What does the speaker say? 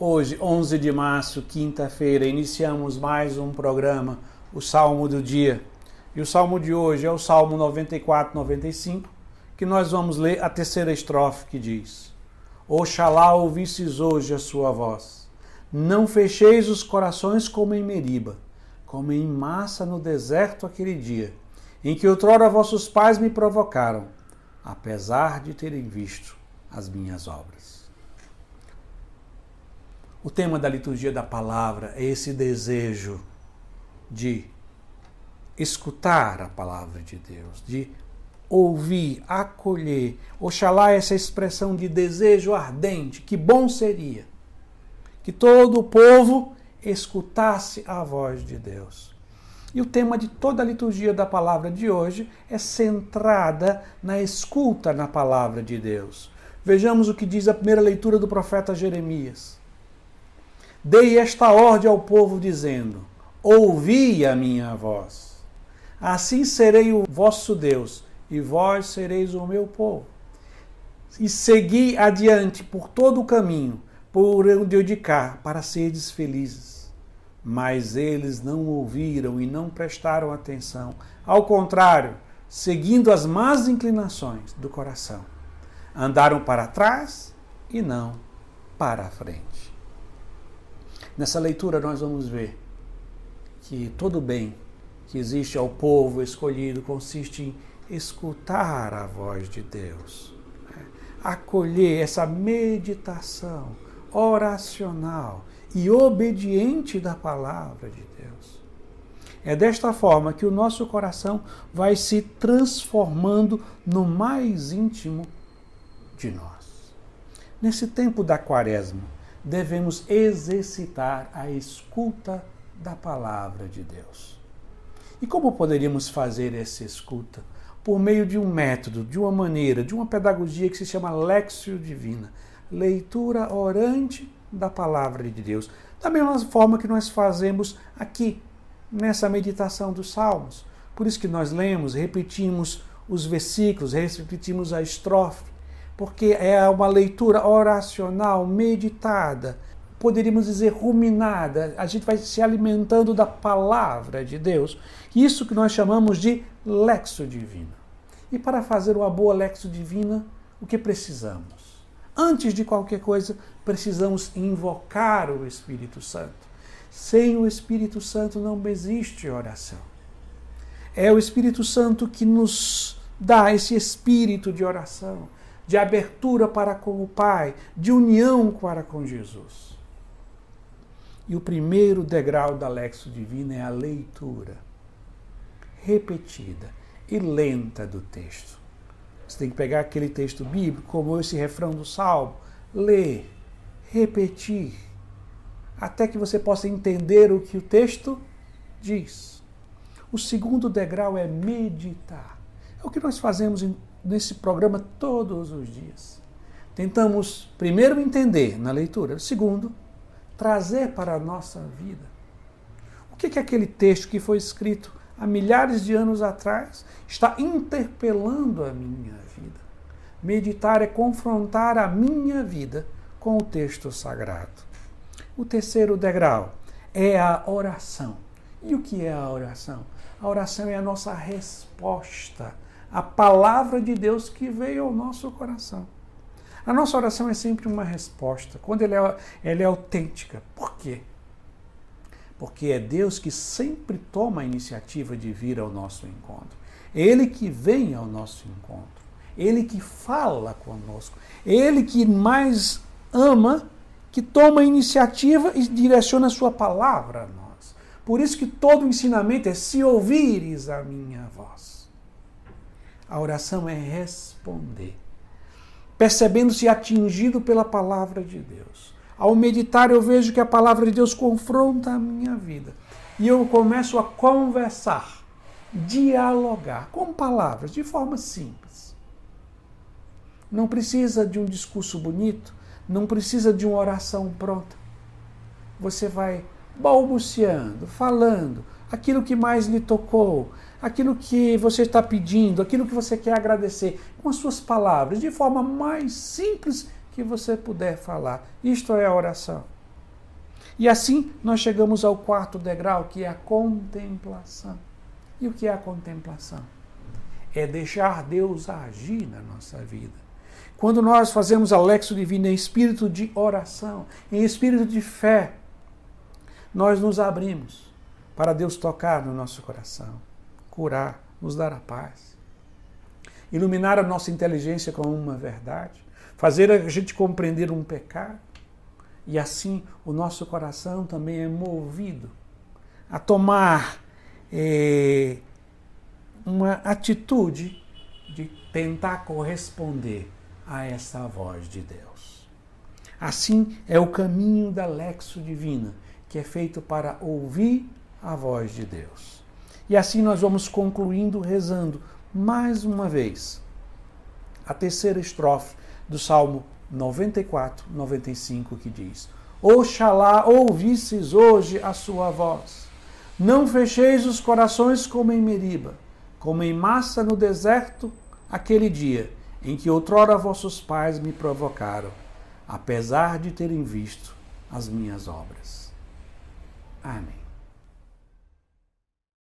Hoje, 11 de março, quinta-feira, iniciamos mais um programa, o Salmo do Dia. E o salmo de hoje é o Salmo 94, 95, que nós vamos ler a terceira estrofe que diz: Oxalá ouvisses hoje a sua voz. Não fecheis os corações como em Meriba, como em massa no deserto aquele dia, em que outrora vossos pais me provocaram, apesar de terem visto as minhas obras. O tema da liturgia da palavra é esse desejo de escutar a palavra de Deus, de ouvir, acolher. Oxalá essa expressão de desejo ardente, que bom seria que todo o povo escutasse a voz de Deus. E o tema de toda a liturgia da palavra de hoje é centrada na escuta na palavra de Deus. Vejamos o que diz a primeira leitura do profeta Jeremias. Dei esta ordem ao povo, dizendo: Ouvi a minha voz. Assim serei o vosso Deus, e vós sereis o meu povo. E segui adiante por todo o caminho, por onde eu de cá, para seres felizes. Mas eles não ouviram e não prestaram atenção. Ao contrário, seguindo as más inclinações do coração, andaram para trás e não para a frente. Nessa leitura, nós vamos ver que todo bem que existe ao povo escolhido consiste em escutar a voz de Deus, né? acolher essa meditação oracional e obediente da palavra de Deus. É desta forma que o nosso coração vai se transformando no mais íntimo de nós. Nesse tempo da quaresma, devemos exercitar a escuta da palavra de Deus. E como poderíamos fazer essa escuta? Por meio de um método, de uma maneira, de uma pedagogia que se chama Lexio Divina leitura orante da palavra de Deus. Da mesma forma que nós fazemos aqui, nessa meditação dos Salmos. Por isso que nós lemos, repetimos os versículos, repetimos a estrofe, porque é uma leitura oracional, meditada, poderíamos dizer ruminada. A gente vai se alimentando da palavra de Deus. Isso que nós chamamos de lexo divino. E para fazer uma boa lexo divina, o que precisamos? Antes de qualquer coisa, precisamos invocar o Espírito Santo. Sem o Espírito Santo não existe oração. É o Espírito Santo que nos dá esse espírito de oração de abertura para com o Pai, de união para com Jesus. E o primeiro degrau da Lexo Divina é a leitura repetida e lenta do texto. Você tem que pegar aquele texto bíblico, como esse refrão do Salmo, ler, repetir, até que você possa entender o que o texto diz. O segundo degrau é meditar. É o que nós fazemos em nesse programa todos os dias. Tentamos, primeiro, entender na leitura, segundo, trazer para a nossa vida. O que, que aquele texto que foi escrito há milhares de anos atrás está interpelando a minha vida? Meditar é confrontar a minha vida com o texto sagrado. O terceiro degrau é a oração. E o que é a oração? A oração é a nossa resposta a palavra de Deus que veio ao nosso coração. A nossa oração é sempre uma resposta, quando ela é, ela é autêntica. Por quê? Porque é Deus que sempre toma a iniciativa de vir ao nosso encontro. É Ele que vem ao nosso encontro. Ele que fala conosco. Ele que mais ama, que toma a iniciativa e direciona a sua palavra a nós. Por isso que todo ensinamento é se ouvires a minha voz. A oração é responder, percebendo-se atingido pela palavra de Deus. Ao meditar, eu vejo que a palavra de Deus confronta a minha vida. E eu começo a conversar, dialogar com palavras, de forma simples. Não precisa de um discurso bonito, não precisa de uma oração pronta. Você vai balbuciando, falando aquilo que mais lhe tocou, aquilo que você está pedindo, aquilo que você quer agradecer, com as suas palavras, de forma mais simples que você puder falar. Isto é a oração. E assim nós chegamos ao quarto degrau, que é a contemplação. E o que é a contemplação? É deixar Deus agir na nossa vida. Quando nós fazemos a Lexo Divina em espírito de oração, em espírito de fé, nós nos abrimos para Deus tocar no nosso coração, curar, nos dar a paz, iluminar a nossa inteligência com uma verdade, fazer a gente compreender um pecado, e assim o nosso coração também é movido a tomar é, uma atitude de tentar corresponder a essa voz de Deus. Assim é o caminho da Lexo Divina, que é feito para ouvir a voz de Deus. E assim nós vamos concluindo rezando mais uma vez a terceira estrofe do Salmo 94, 95, que diz: Oxalá ouvisses hoje a sua voz. Não fecheis os corações como em Meriba, como em massa no deserto, aquele dia em que outrora vossos pais me provocaram, apesar de terem visto as minhas obras. Amém.